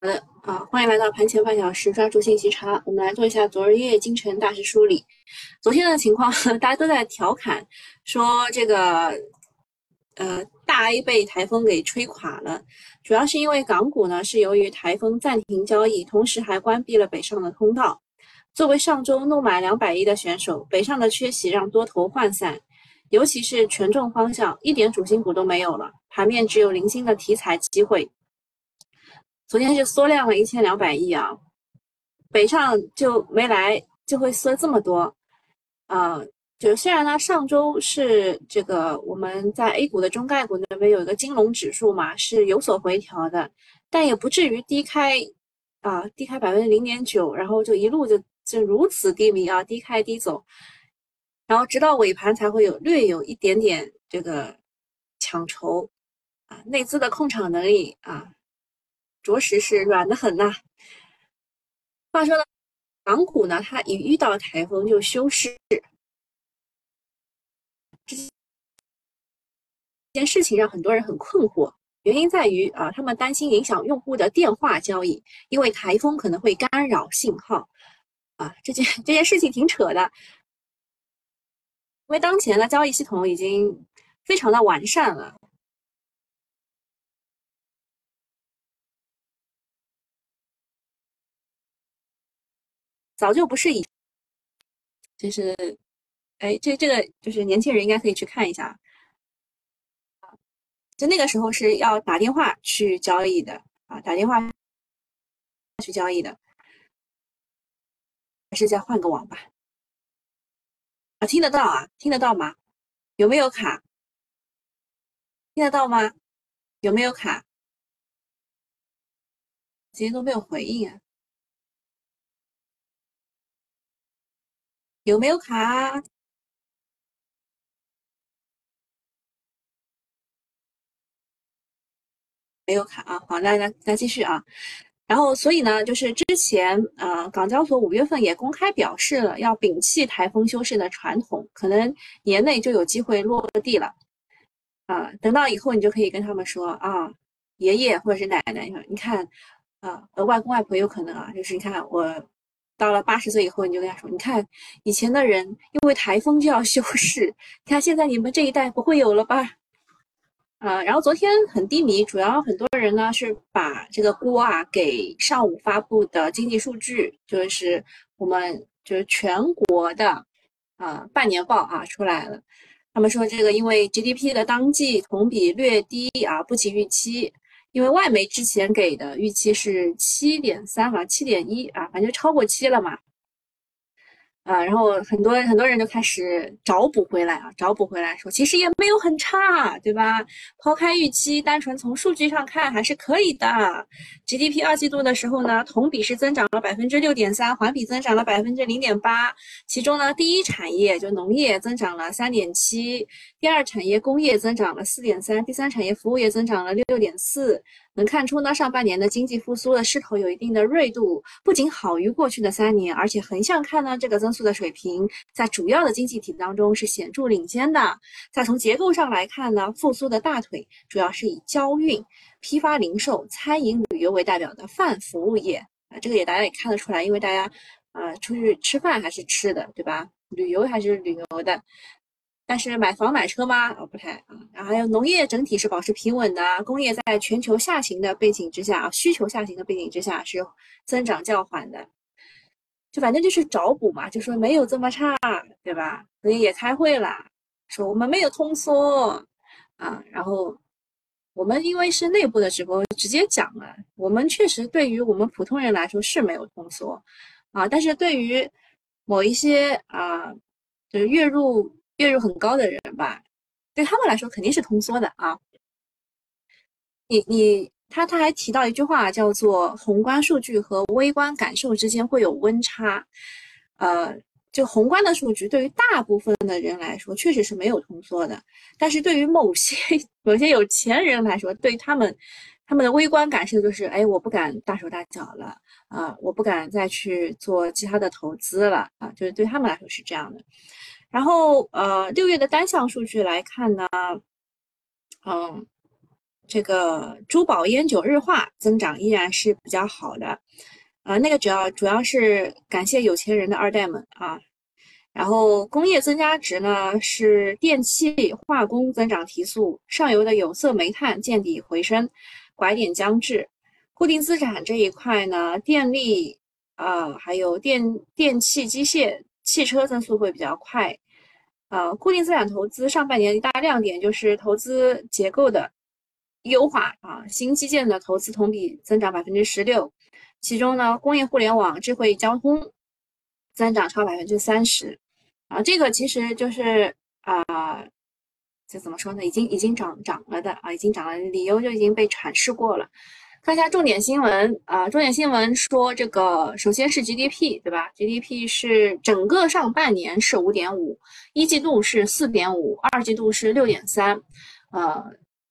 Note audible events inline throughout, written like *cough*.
好的啊，欢迎来到盘前半小时，抓住信息差。我们来做一下昨日夜京城大势梳理。昨天的情况，*laughs* 大家都在调侃说这个呃大 A 被台风给吹垮了，主要是因为港股呢是由于台风暂停交易，同时还关闭了北上的通道。作为上周怒买两百亿的选手，北上的缺席让多头涣散，尤其是权重方向一点主心骨都没有了，盘面只有零星的题材机会。昨天是缩量了一千两百亿啊，北上就没来，就会缩这么多，啊，就虽然呢上周是这个我们在 A 股的中概股那边有一个金融指数嘛是有所回调的，但也不至于低开啊，低开百分之零点九，然后就一路就就如此低迷啊，低开低走，然后直到尾盘才会有略有一点点这个抢筹啊，内资的控场能力啊。着实是软的很呐。话说呢，港股呢，它一遇到台风就休市，这件事情让很多人很困惑。原因在于啊，他们担心影响用户的电话交易，因为台风可能会干扰信号。啊，这件这件事情挺扯的，因为当前的交易系统已经非常的完善了。早就不是以，就是，哎，这这个就是年轻人应该可以去看一下，就那个时候是要打电话去交易的啊，打电话去交易的，还是再换个网吧？啊，听得到啊，听得到吗？有没有卡？听得到吗？有没有卡？今天都没有回应啊。有没有卡？没有卡啊！好，那那那继续啊。然后，所以呢，就是之前啊，港交所五月份也公开表示了要摒弃台风休市的传统，可能年内就有机会落地了啊。等到以后，你就可以跟他们说啊，爷爷或者是奶奶，你看啊，呃外公外婆有可能啊，就是你看我。到了八十岁以后，你就跟他说：“你看，以前的人因为台风就要休市，你看现在你们这一代不会有了吧？”啊，然后昨天很低迷，主要很多人呢是把这个锅啊给上午发布的经济数据，就是我们就是全国的啊半年报啊出来了。他们说这个因为 GDP 的当季同比略低啊，不及预期。因为外媒之前给的预期是七点三啊，七点一啊，反正超过七了嘛。啊，然后很多很多人就开始找补回来啊，找补回来说，其实也没有很差，对吧？抛开预期，单纯从数据上看还是可以的。GDP 二季度的时候呢，同比是增长了百分之六点三，环比增长了百分之零点八。其中呢，第一产业就农业增长了三点七，第二产业工业增长了四点三，第三产业服务业增长了六点四。能看出呢，上半年的经济复苏的势头有一定的锐度，不仅好于过去的三年，而且横向看呢，这个增速的水平在主要的经济体当中是显著领先的。再从结构上来看呢，复苏的大腿主要是以交运、批发零售、餐饮旅游为代表的泛服务业啊，这个也大家也看得出来，因为大家啊出去吃饭还是吃的，对吧？旅游还是旅游的。但是买房买车吗？哦，不太啊。然后还有农业整体是保持平稳的，工业在全球下行的背景之下啊，需求下行的背景之下是增长较缓的。就反正就是找补嘛，就说没有这么差，对吧？所以也开会了，说我们没有通缩啊。然后我们因为是内部的直播，直接讲了，我们确实对于我们普通人来说是没有通缩啊，但是对于某一些啊，就是月入。月入很高的人吧，对他们来说肯定是通缩的啊。你你他他还提到一句话，叫做宏观数据和微观感受之间会有温差。呃，就宏观的数据对于大部分的人来说确实是没有通缩的，但是对于某些某些有钱人来说，对他们他们的微观感受就是，哎，我不敢大手大脚了啊，我不敢再去做其他的投资了啊，就是对他们来说是这样的。然后，呃，六月的单项数据来看呢，嗯，这个珠宝烟酒日化增长依然是比较好的，啊，那个主要主要是感谢有钱人的二代们啊。然后工业增加值呢是电气化工增长提速，上游的有色煤炭见底回升，拐点将至。固定资产这一块呢，电力啊，还有电电器机械、汽车增速会比较快。呃，固定资产投资上半年一大亮点就是投资结构的优化啊，新基建的投资同比增长百分之十六，其中呢，工业互联网、智慧交通增长超百分之三十。啊，这个其实就是啊，这怎么说呢？已经已经涨涨了的啊，已经涨了，理由就已经被阐释过了。看一下重点新闻啊，重点新闻说这个，首先是 GDP 对吧？GDP 是整个上半年是五点五，一季度是四点五，二季度是六点三，呃。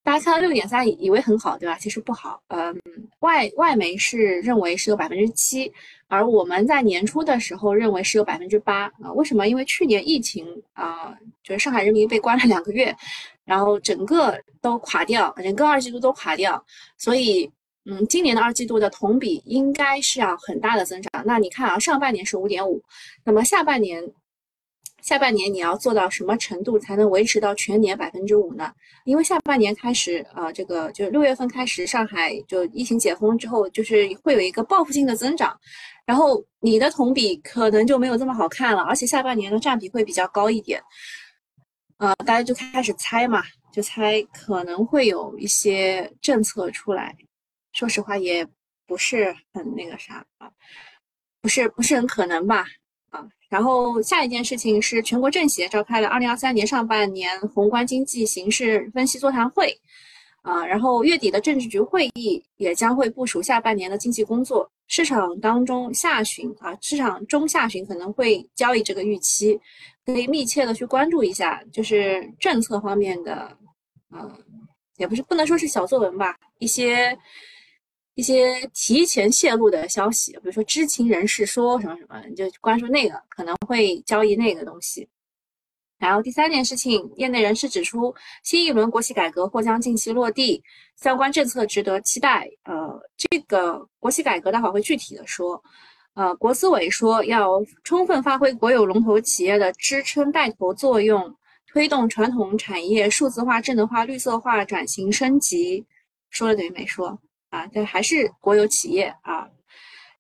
大家看到六点三，以为很好，对吧？其实不好。嗯，外外媒是认为是有百分之七，而我们在年初的时候认为是有百分之八啊。为什么？因为去年疫情啊，就是上海人民被关了两个月，然后整个都垮掉，整个二季度都垮掉，所以嗯，今年的二季度的同比应该是要很大的增长。那你看啊，上半年是五点五，那么下半年。下半年你要做到什么程度才能维持到全年百分之五呢？因为下半年开始，呃，这个就六月份开始，上海就疫情解封之后，就是会有一个报复性的增长，然后你的同比可能就没有这么好看了，而且下半年的占比会比较高一点，呃，大家就开始猜嘛，就猜可能会有一些政策出来，说实话也不是很那个啥啊，不是不是很可能吧啊。然后下一件事情是全国政协召开了二零二三年上半年宏观经济形势分析座谈会，啊，然后月底的政治局会议也将会部署下半年的经济工作。市场当中下旬啊，市场中下旬可能会交易这个预期，可以密切的去关注一下，就是政策方面的，嗯，也不是不能说是小作文吧，一些。一些提前泄露的消息，比如说知情人士说什么什么，你就关注那个，可能会交易那个东西。然后第三件事情，业内人士指出，新一轮国企改革或将近期落地，相关政策值得期待。呃，这个国企改革待会儿会具体的说。呃，国资委说要充分发挥国有龙头企业的支撑带头作用，推动传统产业数字化、智能化、绿色化转型升级。说了等于没说。啊，这还是国有企业啊。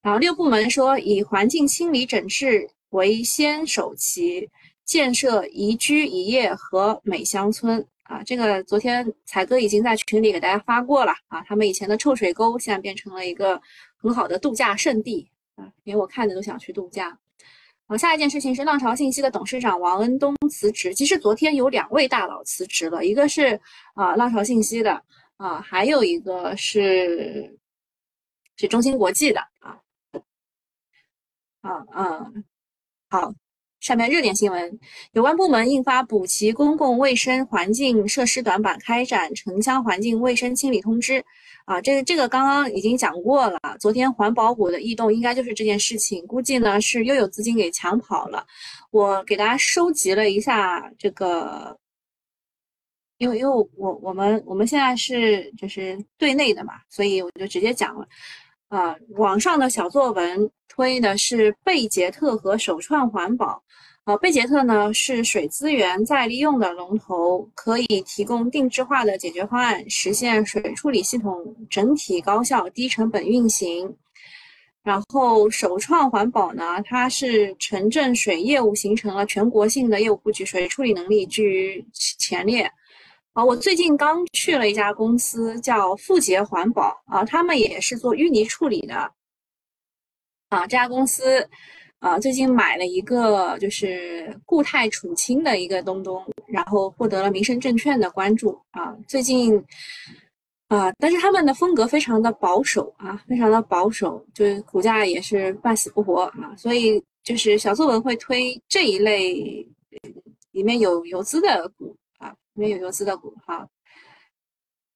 然后六部门说，以环境清理整治为先首期，建设宜居宜业和美乡村啊。这个昨天彩哥已经在群里给大家发过了啊。他们以前的臭水沟现在变成了一个很好的度假胜地啊，连我看着都想去度假。好，下一件事情是浪潮信息的董事长王恩东辞职。其实昨天有两位大佬辞职了，一个是啊浪潮信息的。啊，还有一个是是中芯国际的啊，啊嗯，好，下面热点新闻，有关部门印发补齐公共卫生环境设施短板，开展城乡环境卫生清理通知。啊，这个这个刚刚已经讲过了，昨天环保股的异动应该就是这件事情，估计呢是又有资金给抢跑了。我给大家收集了一下这个。因为因为我我们我们现在是就是对内的嘛，所以我就直接讲了，啊，网上的小作文推的是贝杰特和首创环保，啊，贝杰特呢是水资源再利用的龙头，可以提供定制化的解决方案，实现水处理系统整体高效、低成本运行。然后首创环保呢，它是城镇水业务形成了全国性的业务布局，水处理能力居于前列。啊，我最近刚去了一家公司，叫富杰环保啊，他们也是做淤泥处理的。啊，这家公司啊，最近买了一个就是固态储氢的一个东东，然后获得了民生证券的关注啊。最近啊，但是他们的风格非常的保守啊，非常的保守，就是股价也是半死不活啊。所以就是小作文会推这一类里面有游资的股。没有游资的股哈，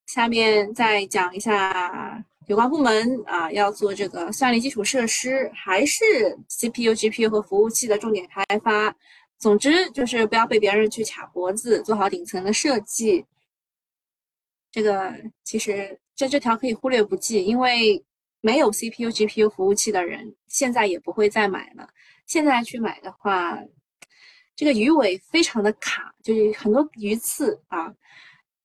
下面再讲一下有关部门啊要做这个算力基础设施，还是 CPU、GPU 和服务器的重点开发。总之就是不要被别人去卡脖子，做好顶层的设计。这个其实这这条可以忽略不计，因为没有 CPU、GPU 服务器的人现在也不会再买了。现在去买的话，这个鱼尾非常的卡，就是很多鱼刺啊。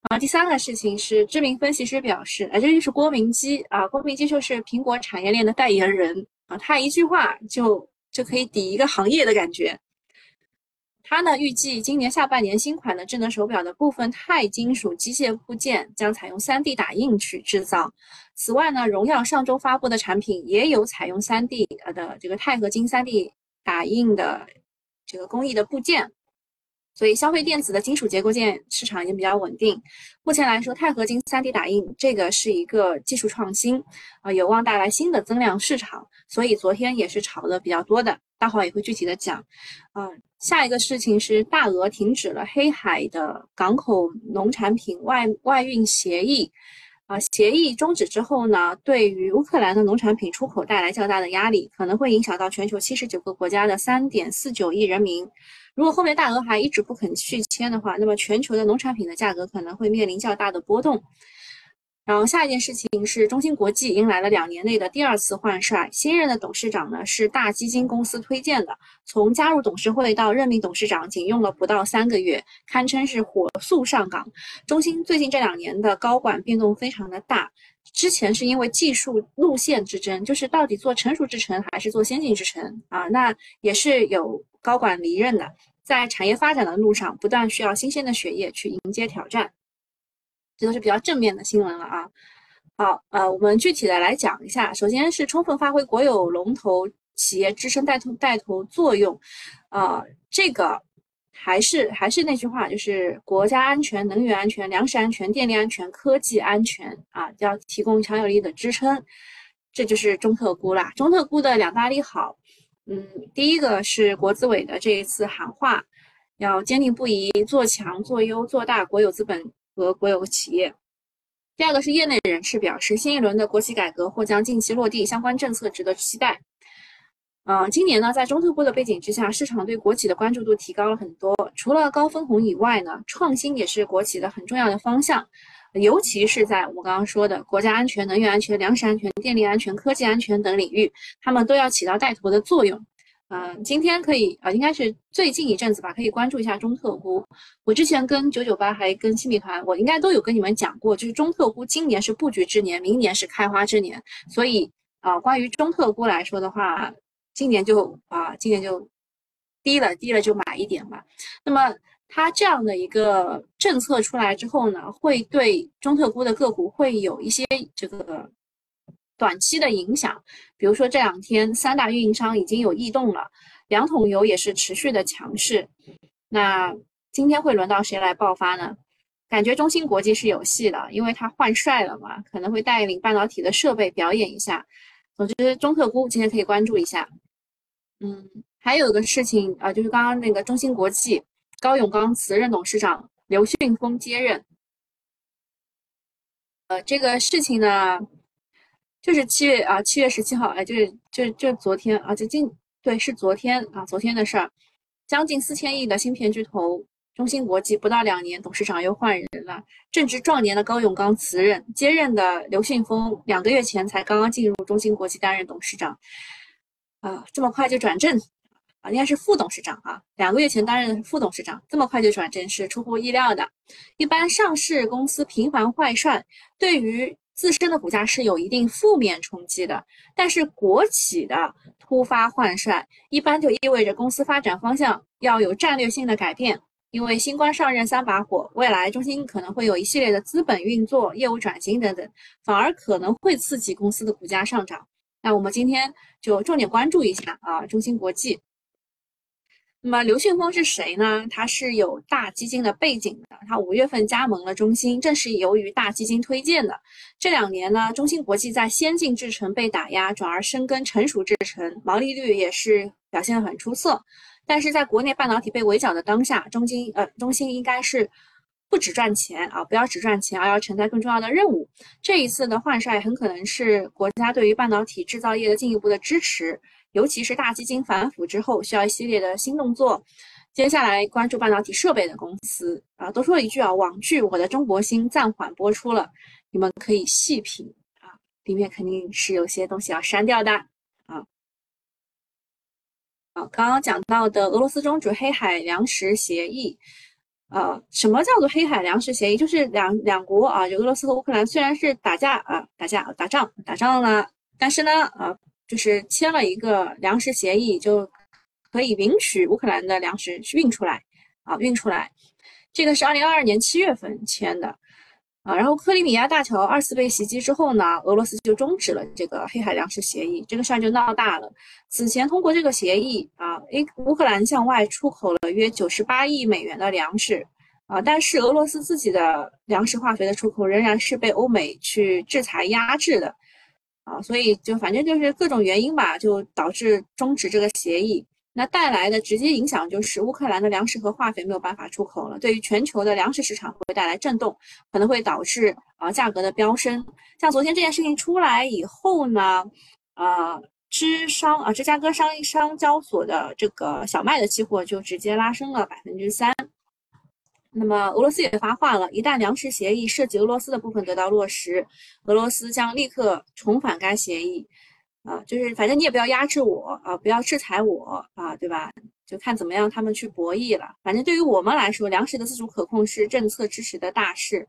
啊，第三个事情是，知名分析师表示，哎，这就是郭明基啊，郭明基就是苹果产业链的代言人啊，他一句话就就可以抵一个行业的感觉。他呢预计今年下半年新款的智能手表的部分钛金属机械部件将采用 3D 打印去制造。此外呢，荣耀上周发布的产品也有采用 3D 呃的这个钛合金 3D 打印的这个工艺的部件。所以，消费电子的金属结构件市场已经比较稳定。目前来说，钛合金 3D 打印这个是一个技术创新，啊，有望带来新的增量市场。所以昨天也是炒的比较多的，大伙也会具体的讲。啊，下一个事情是大俄停止了黑海的港口农产品外外运协议。啊，协议终止之后呢，对于乌克兰的农产品出口带来较大的压力，可能会影响到全球七十九个国家的三点四九亿人民。如果后面大俄还一直不肯续签的话，那么全球的农产品的价格可能会面临较大的波动。然后下一件事情是，中芯国际迎来了两年内的第二次换帅，新任的董事长呢是大基金公司推荐的，从加入董事会到任命董事长仅用了不到三个月，堪称是火速上岗。中芯最近这两年的高管变动非常的大，之前是因为技术路线之争，就是到底做成熟制程还是做先进制程啊，那也是有。高管离任的，在产业发展的路上，不断需要新鲜的血液去迎接挑战，这都是比较正面的新闻了啊。好，呃，我们具体的来讲一下，首先是充分发挥国有龙头企业支撑带头带头作用，啊，这个还是还是那句话，就是国家安全、能源安全、粮食安全、电力安全、科技安全啊，要提供强有力的支撑，这就是中特估啦。中特估的两大利好。嗯，第一个是国资委的这一次喊话，要坚定不移做强、做优、做大国有资本和国有企业。第二个是业内人士表示，新一轮的国企改革或将近期落地，相关政策值得期待。嗯，今年呢，在中特估的背景之下，市场对国企的关注度提高了很多。除了高分红以外呢，创新也是国企的很重要的方向。尤其是在我刚刚说的国家安全、能源安全、粮食安全、电力安全、科技安全等领域，他们都要起到带头的作用。嗯，今天可以啊，应该是最近一阵子吧，可以关注一下中特估。我之前跟九九八还跟新米团，我应该都有跟你们讲过，就是中特估今年是布局之年，明年是开花之年。所以啊，关于中特估来说的话，今年就啊，今年就低了，低了就买一点吧。那么。它这样的一个政策出来之后呢，会对中特估的个股会有一些这个短期的影响。比如说这两天三大运营商已经有异动了，两桶油也是持续的强势。那今天会轮到谁来爆发呢？感觉中芯国际是有戏的，因为它换帅了嘛，可能会带领半导体的设备表演一下。总之，中特估今天可以关注一下。嗯，还有个事情啊，就是刚刚那个中芯国际。高永刚辞任董事长，刘迅峰接任。呃，这个事情呢，就是七月啊，七月十七号，哎，就是就就昨天啊，就近对，是昨天啊，昨天的事儿。将近四千亿的芯片巨头中芯国际，不到两年，董事长又换人了。正值壮年的高永刚辞任，接任的刘迅峰两个月前才刚刚进入中芯国际担任董事长，啊，这么快就转正。啊应该是副董事长啊，两个月前担任副董事长，这么快就转正是出乎意料的。一般上市公司频繁换帅，对于自身的股价是有一定负面冲击的。但是国企的突发换帅，一般就意味着公司发展方向要有战略性的改变。因为新官上任三把火，未来中心可能会有一系列的资本运作、业务转型等等，反而可能会刺激公司的股价上涨。那我们今天就重点关注一下啊，中芯国际。那么刘迅峰是谁呢？他是有大基金的背景的。他五月份加盟了中芯，正是由于大基金推荐的。这两年呢，中芯国际在先进制程被打压，转而深耕成熟制程，毛利率也是表现得很出色。但是在国内半导体被围剿的当下，中芯呃中芯应该是不只赚钱啊，不要只赚钱，而要承担更重要的任务。这一次的换帅很可能是国家对于半导体制造业的进一步的支持。尤其是大基金反腐之后，需要一系列的新动作。接下来关注半导体设备的公司啊，多说一句啊，网剧《我的中国心》暂缓播出了，你们可以细品啊，里面肯定是有些东西要删掉的啊。啊，刚刚讲到的俄罗斯终止黑海粮食协议，呃，什么叫做黑海粮食协议？就是两两国啊，就俄罗斯和乌克兰虽然是打架啊，打架打仗打仗了，但是呢，啊，就是签了一个粮食协议，就可以允许乌克兰的粮食运出来啊，运出来。这个是二零二二年七月份签的。啊，然后克里米亚大桥二次被袭击之后呢，俄罗斯就终止了这个黑海粮食协议，这个事儿就闹大了。此前通过这个协议啊，A 乌克兰向外出口了约九十八亿美元的粮食啊，但是俄罗斯自己的粮食化肥的出口仍然是被欧美去制裁压制的啊，所以就反正就是各种原因吧，就导致终止这个协议。那带来的直接影响就是乌克兰的粮食和化肥没有办法出口了，对于全球的粮食市场会带来震动，可能会导致啊价格的飙升。像昨天这件事情出来以后呢，啊芝商啊芝加哥商商交所的这个小麦的期货就直接拉升了百分之三。那么俄罗斯也发话了，一旦粮食协议涉及俄罗斯的部分得到落实，俄罗斯将立刻重返该协议。啊，就是反正你也不要压制我啊，不要制裁我啊，对吧？就看怎么样他们去博弈了。反正对于我们来说，粮食的自主可控是政策支持的大事，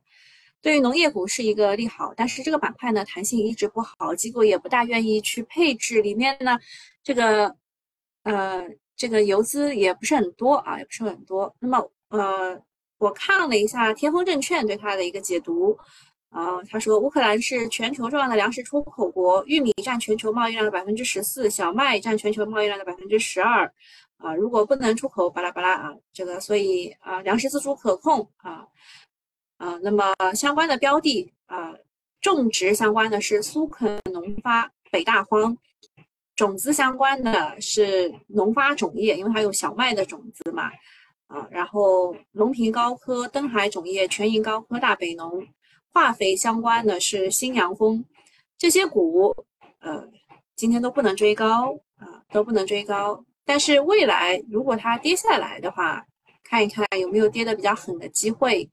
对于农业股是一个利好。但是这个板块呢，弹性一直不好，机构也不大愿意去配置。里面呢，这个呃，这个游资也不是很多啊，也不是很多。那么呃，我看了一下天风证券对它的一个解读。啊，他说乌克兰是全球重要的粮食出口国，玉米占全球贸易量的百分之十四，小麦占全球贸易量的百分之十二。啊，如果不能出口，巴拉巴拉啊，这个所以啊，粮食自主可控啊啊，那么相关的标的啊，种植相关的是苏肯农发、北大荒，种子相关的是农发种业，因为它有小麦的种子嘛啊，然后隆平高科、登海种业、全银高科、大北农。化肥相关的是新阳丰，这些股，呃，今天都不能追高啊，都不能追高。但是未来如果它跌下来的话，看一看有没有跌的比较狠的机会。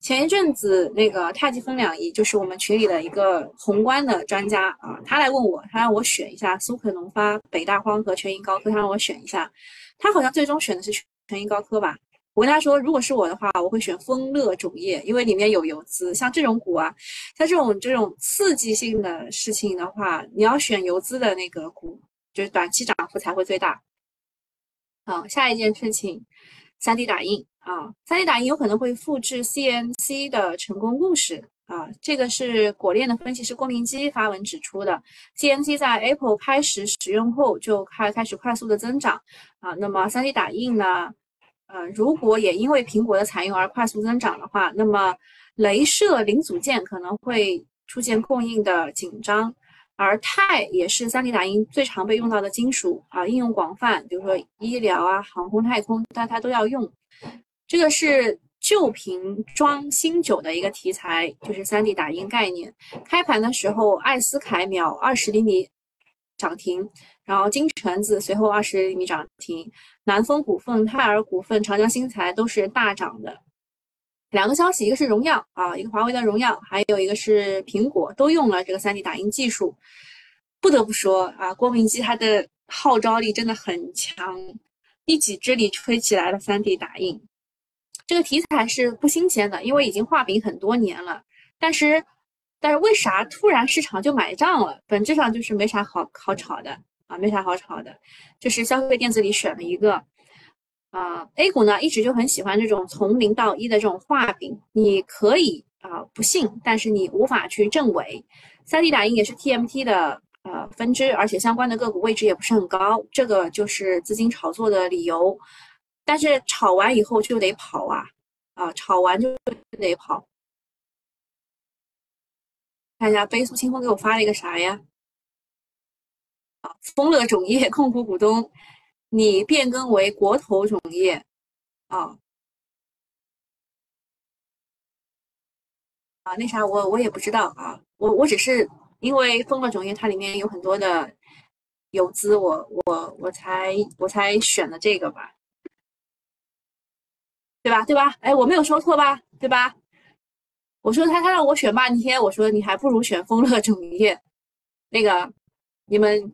前一阵子那个太极分两仪，就是我们群里的一个宏观的专家啊，他来问我，他让我选一下苏克农发、北大荒和全银高科，他让我选一下，他好像最终选的是全银高科吧。我跟他说，如果是我的话，我会选丰乐种业，因为里面有游资。像这种股啊，像这种这种刺激性的事情的话，你要选游资的那个股，就是短期涨幅才会最大。好，下一件事情，3D 打印啊，3D 打印有可能会复制 CNC 的成功故事啊。这个是果链的分析师郭明基发文指出的，CNC 在 Apple 开始使用后就开开始快速的增长啊。那么 3D 打印呢？呃，如果也因为苹果的采用而快速增长的话，那么镭射零组件可能会出现供应的紧张，而钛也是 3D 打印最常被用到的金属啊，应用广泛，比如说医疗啊、航空太空，但它都要用。这个是旧瓶装新酒的一个题材，就是 3D 打印概念。开盘的时候，艾斯凯秒二十厘米涨停。然后金橙子随后二十厘米涨停，南风股份、泰尔股份、长江新材都是大涨的。两个消息，一个是荣耀啊，一个华为的荣耀，还有一个是苹果，都用了这个 3D 打印技术。不得不说啊，郭明基他的号召力真的很强，一己之力吹起来了 3D 打印。这个题材是不新鲜的，因为已经画饼很多年了。但是，但是为啥突然市场就买账了？本质上就是没啥好好炒的。啊，没啥好炒的，就是消费电子里选了一个，啊，A 股呢一直就很喜欢这种从零到一的这种画饼，你可以啊不信，但是你无法去证伪。三 D 打印也是 TMT 的呃分支，而且相关的个股位置也不是很高，这个就是资金炒作的理由。但是炒完以后就得跑啊，啊，炒完就得跑。看一下飞速清风给我发了一个啥呀？啊，丰乐种业控股股东，你变更为国投种业啊啊，那啥，我我也不知道啊，我我只是因为丰乐种业它里面有很多的游资，我我我才我才选的这个吧。对吧？对吧？哎，我没有说错吧？对吧？我说他他让我选半天，我说你还不如选丰乐种业。那个，你们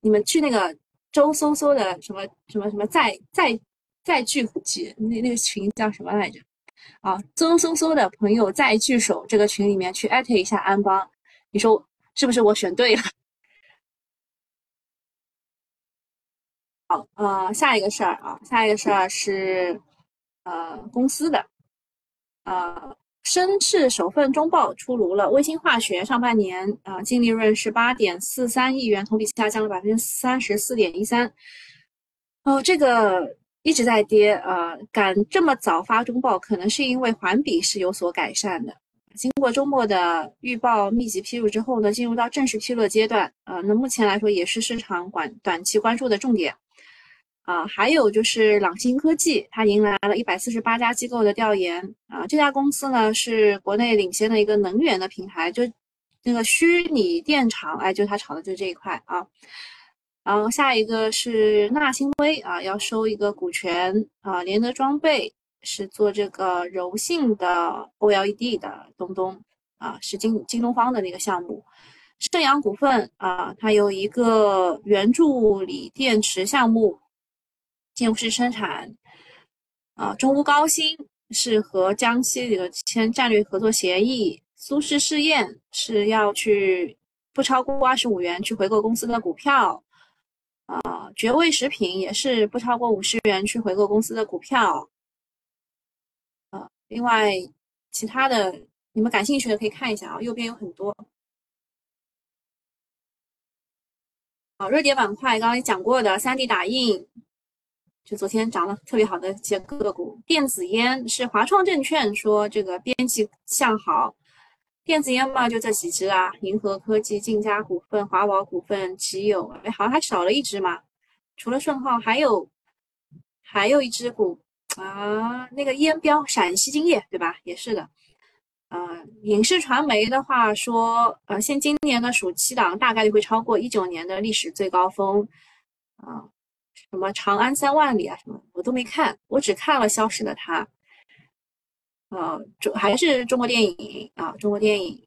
你们去那个周搜搜的什么什么什么再再再聚集那那个群叫什么来着？啊，周搜搜的朋友再聚首这个群里面去艾特一下安邦，你说是不是我选对了？好，呃，下一个事儿啊，下一个事儿是呃公司的，呃。深市首份中报出炉了，卫星化学上半年啊净利润是八点四三亿元，同比下降了百分之三十四点一三。哦，这个一直在跌啊，敢这么早发中报，可能是因为环比是有所改善的。经过周末的预报密集披露之后呢，进入到正式披露阶段啊，那目前来说也是市场管短期关注的重点。啊，还有就是朗星科技，它迎来了一百四十八家机构的调研啊。这家公司呢是国内领先的一个能源的平台，就那个虚拟电厂，哎，就它炒的就这一块啊。然后下一个是纳新微啊，要收一个股权啊。联德装备是做这个柔性的 OLED 的东东啊，是京京东方的那个项目。盛阳股份啊，它有一个圆柱锂电池项目。建筑师生产，啊，中乌高新是和江西这个签战略合作协议，苏氏试验是要去不超过二十五元去回购公司的股票，啊，绝味食品也是不超过五十元去回购公司的股票，啊，另外其他的你们感兴趣的可以看一下啊，右边有很多，好，热点板块刚刚也讲过的三 D 打印。就昨天涨了特别好的一些个股，电子烟是华创证券说这个边际向好，电子烟嘛就这几只啊，银河科技、晋嘉股份、华宝股份、奇友，哎，好像还少了一只嘛，除了顺浩，还有还有一只股啊，那个烟标陕西金业对吧？也是的，呃，影视传媒的话说，呃，现今年的暑期档大概率会超过一九年的历史最高峰，啊。什么长安三万里啊，什么我都没看，我只看了《消失的她》。呃，中还是中国电影啊，中国电影。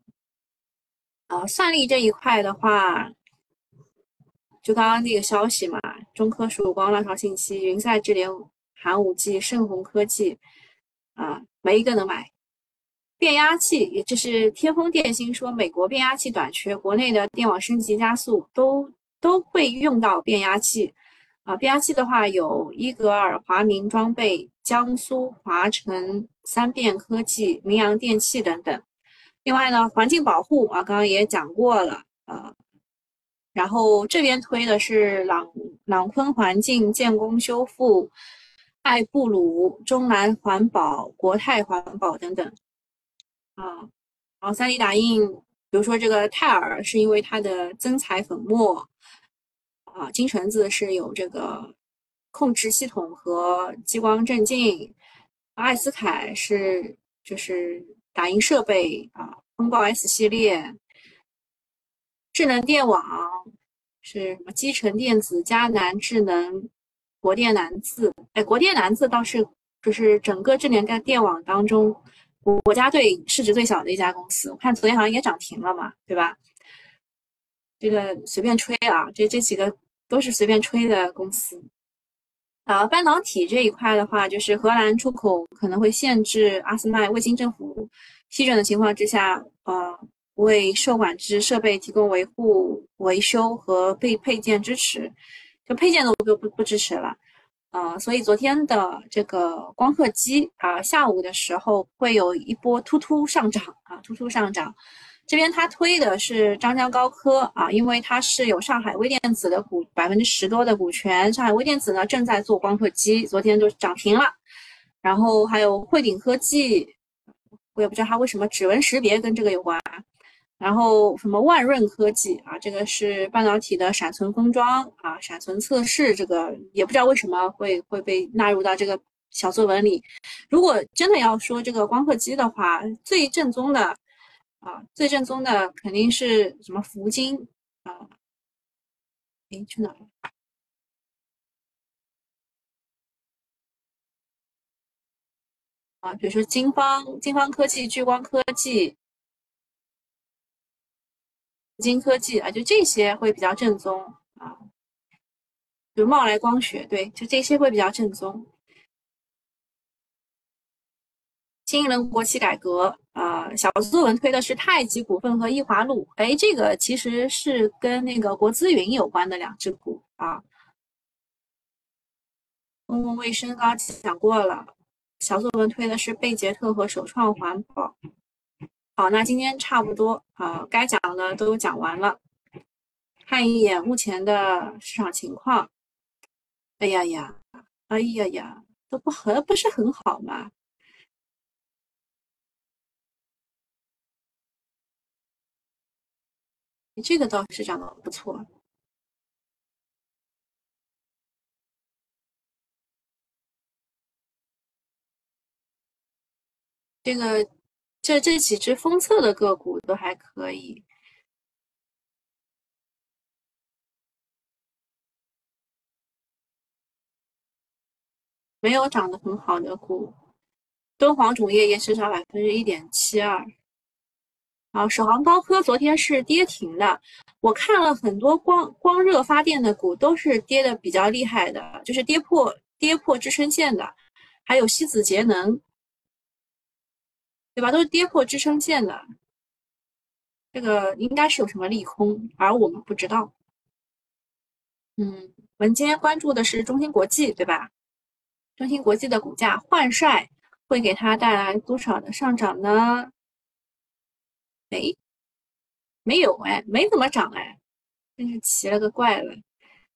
啊，算力这一块的话，就刚刚那个消息嘛，中科、曙光、浪潮信息、云赛智联、寒武纪、盛虹科技，啊，没一个能买。变压器，也就是天风电芯说，美国变压器短缺，国内的电网升级加速都都会用到变压器。啊，变压器的话有伊格尔、华明装备、江苏华晨、三变科技、明阳电器等等。另外呢，环境保护啊，刚刚也讲过了啊。然后这边推的是朗朗坤环境、建工修复、爱布鲁、中南环保、国泰环保等等。啊，然后三 D 打印，比如说这个泰尔，是因为它的增材粉末。啊，金橙子是有这个控制系统和激光镇静，艾斯凯是就是打印设备啊，风暴 S 系列，智能电网是什么？基成电子、嘉南智能、国电南自，哎，国电南自倒是就是整个智能电电网当中国家队市值最小的一家公司，我看昨天好像也涨停了嘛，对吧？这个随便吹啊，这这几个。都是随便吹的公司，啊，半导体这一块的话，就是荷兰出口可能会限制阿斯麦未经政府批准的情况之下，呃，为受管制设备提供维护、维修和配配件支持，就配件都不不不支持了，啊，所以昨天的这个光刻机啊，下午的时候会有一波突突上涨啊，突突上涨。这边他推的是张江高科啊，因为它是有上海微电子的股百分之十多的股权，上海微电子呢正在做光刻机，昨天就涨停了。然后还有汇顶科技，我也不知道它为什么指纹识别跟这个有关。然后什么万润科技啊，这个是半导体的闪存封装啊，闪存测试，这个也不知道为什么会会被纳入到这个小作文里。如果真的要说这个光刻机的话，最正宗的。啊，最正宗的肯定是什么福金啊？哎，去哪了？啊，比如说金方、金方科技、聚光科技、金科技啊，就这些会比较正宗啊。比如茂来光学，对，就这些会比较正宗。新一轮国企改革啊，小作文推的是太极股份和易华路，哎，这个其实是跟那个国资云有关的两只股啊。公共卫生刚刚讲过了，小作文推的是贝杰特和首创环保。好，那今天差不多啊，该讲的都讲完了。看一眼目前的市场情况。哎呀呀，哎呀呀，都不很不是很好嘛。这个倒是涨得不错。这个这这几只封测的个股都还可以，没有涨得很好的股，敦煌种业也至少百分之一点七二。啊，首航高科昨天是跌停的，我看了很多光光热发电的股都是跌的比较厉害的，就是跌破跌破支撑线的，还有西子节能。对吧？都是跌破支撑线的，这个应该是有什么利空，而我们不知道。嗯，我们今天关注的是中芯国际，对吧？中芯国际的股价换帅会给它带来多少的上涨呢？没，没有哎，没怎么涨哎，真是奇了个怪了。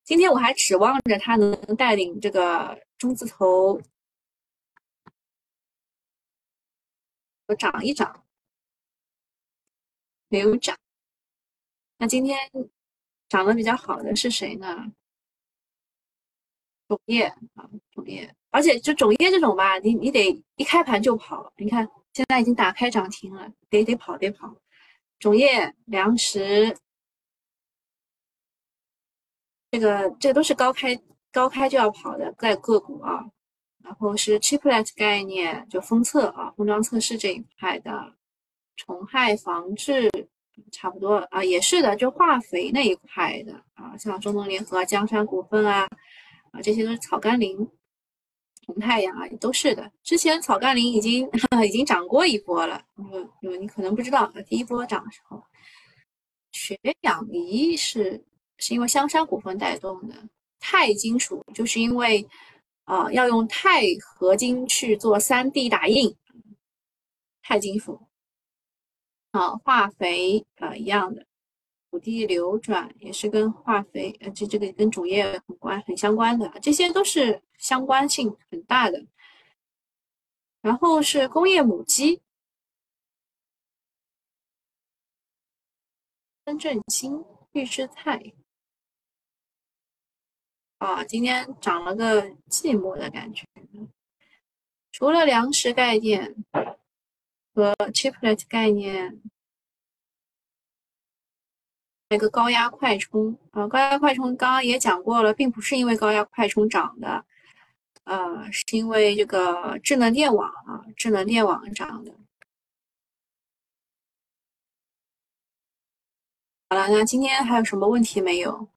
今天我还指望着它能带领这个中字头。我涨一涨，没有涨。那今天涨得比较好的是谁呢？种业啊，种业。而且就种业这种吧，你你得一开盘就跑。你看现在已经打开涨停了，得得跑得跑。种业、粮食，这个这都是高开高开就要跑的在个股啊。然后是 chiplet 概念，就封测啊，封装测试这一块的，虫害防治差不多啊，也是的，就化肥那一块的啊，像中农联合、江山股份啊，啊，这些都是草甘膦、红太阳啊，也都是的。之前草甘膦已经 *laughs* 已经涨过一波了，有有你可能不知道，第一波涨的时候，血氧仪是是因为香山股份带动的，钛金属就是因为。啊，要用钛合金去做三 D 打印，钛金属。啊，化肥啊一样的，土地流转也是跟化肥，呃，这这个跟种业很关很相关的，这些都是相关性很大的。然后是工业母机，深圳新预制菜。啊，今天涨了个寂寞的感觉。除了粮食概念和 chiplet 概念，那个高压快充啊，高压快充刚刚也讲过了，并不是因为高压快充涨的，呃，是因为这个智能电网啊，智能电网涨的。好了，那今天还有什么问题没有？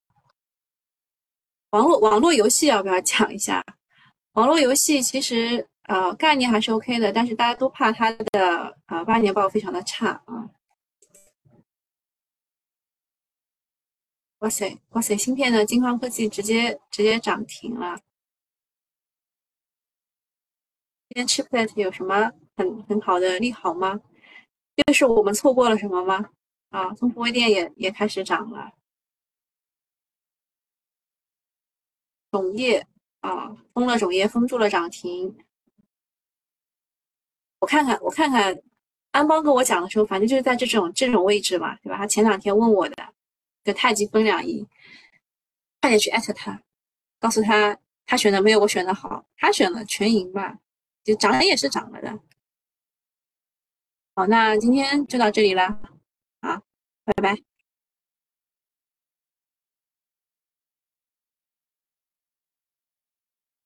网络网络游戏要不要讲一下？网络游戏其实呃概念还是 OK 的，但是大家都怕它的啊八年报非常的差啊。哇塞哇塞，芯片的金方科技直接直接涨停了。今天 Chiplet 有什么很很好的利好吗？又是我们错过了什么吗？啊，中福微电也也开始涨了。种业啊，封了种业，封住了涨停。我看看，我看看，安邦跟我讲的时候，反正就是在这种这种位置嘛，对吧？他前两天问我的，就太极分两仪，快点去艾特他，告诉他他选的没有我选的好，他选了全赢吧，就涨也是涨了的。好，那今天就到这里了，好，拜拜。